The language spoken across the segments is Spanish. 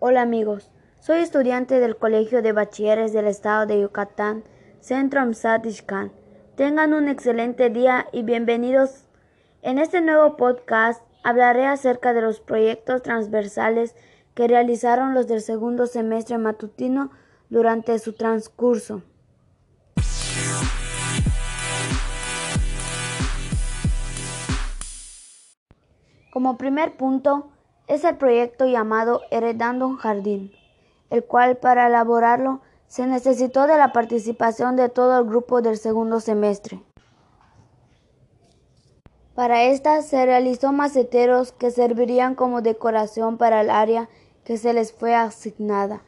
Hola amigos, soy estudiante del Colegio de Bachilleres del Estado de Yucatán, Centro AMSAT Tengan un excelente día y bienvenidos. En este nuevo podcast hablaré acerca de los proyectos transversales que realizaron los del segundo semestre matutino durante su transcurso. Como primer punto, es el proyecto llamado Heredando un Jardín, el cual para elaborarlo se necesitó de la participación de todo el grupo del segundo semestre. Para esta se realizó maceteros que servirían como decoración para el área que se les fue asignada,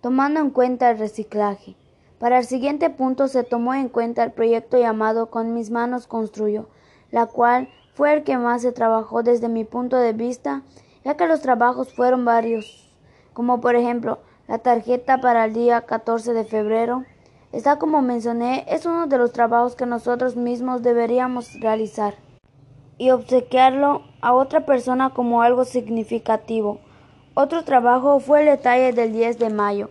tomando en cuenta el reciclaje. Para el siguiente punto se tomó en cuenta el proyecto llamado Con mis manos construyo, la cual fue el que más se trabajó desde mi punto de vista ya que los trabajos fueron varios, como por ejemplo la tarjeta para el día 14 de febrero. Esta, como mencioné, es uno de los trabajos que nosotros mismos deberíamos realizar y obsequiarlo a otra persona como algo significativo. Otro trabajo fue el detalle del 10 de mayo,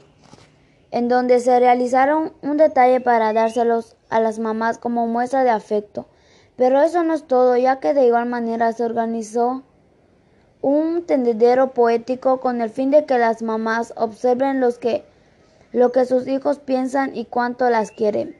en donde se realizaron un detalle para dárselos a las mamás como muestra de afecto. Pero eso no es todo, ya que de igual manera se organizó un tendedero poético con el fin de que las mamás observen que, lo que sus hijos piensan y cuánto las quieren.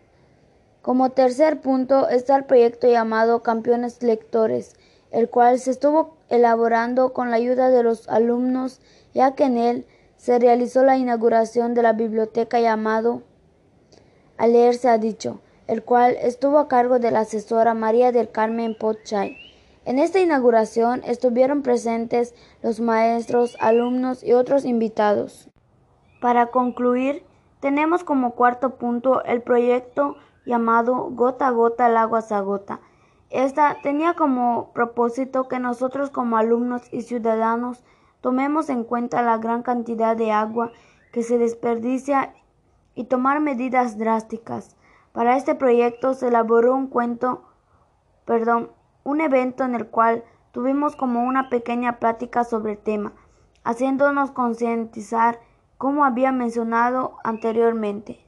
Como tercer punto está el proyecto llamado Campeones Lectores, el cual se estuvo elaborando con la ayuda de los alumnos, ya que en él se realizó la inauguración de la biblioteca llamado A leer se ha dicho, el cual estuvo a cargo de la asesora María del Carmen Potchay. En esta inauguración estuvieron presentes los maestros, alumnos y otros invitados. Para concluir, tenemos como cuarto punto el proyecto llamado Gota a Gota el agua se agota. Esta tenía como propósito que nosotros como alumnos y ciudadanos tomemos en cuenta la gran cantidad de agua que se desperdicia y tomar medidas drásticas. Para este proyecto se elaboró un cuento, perdón, un evento en el cual tuvimos como una pequeña plática sobre el tema, haciéndonos concientizar como había mencionado anteriormente.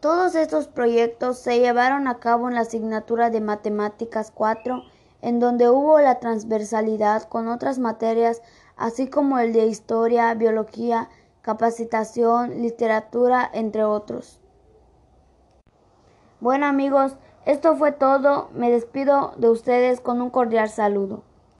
Todos estos proyectos se llevaron a cabo en la asignatura de Matemáticas 4, en donde hubo la transversalidad con otras materias, así como el de Historia, Biología, Capacitación, Literatura, entre otros. Bueno amigos, esto fue todo. Me despido de ustedes con un cordial saludo.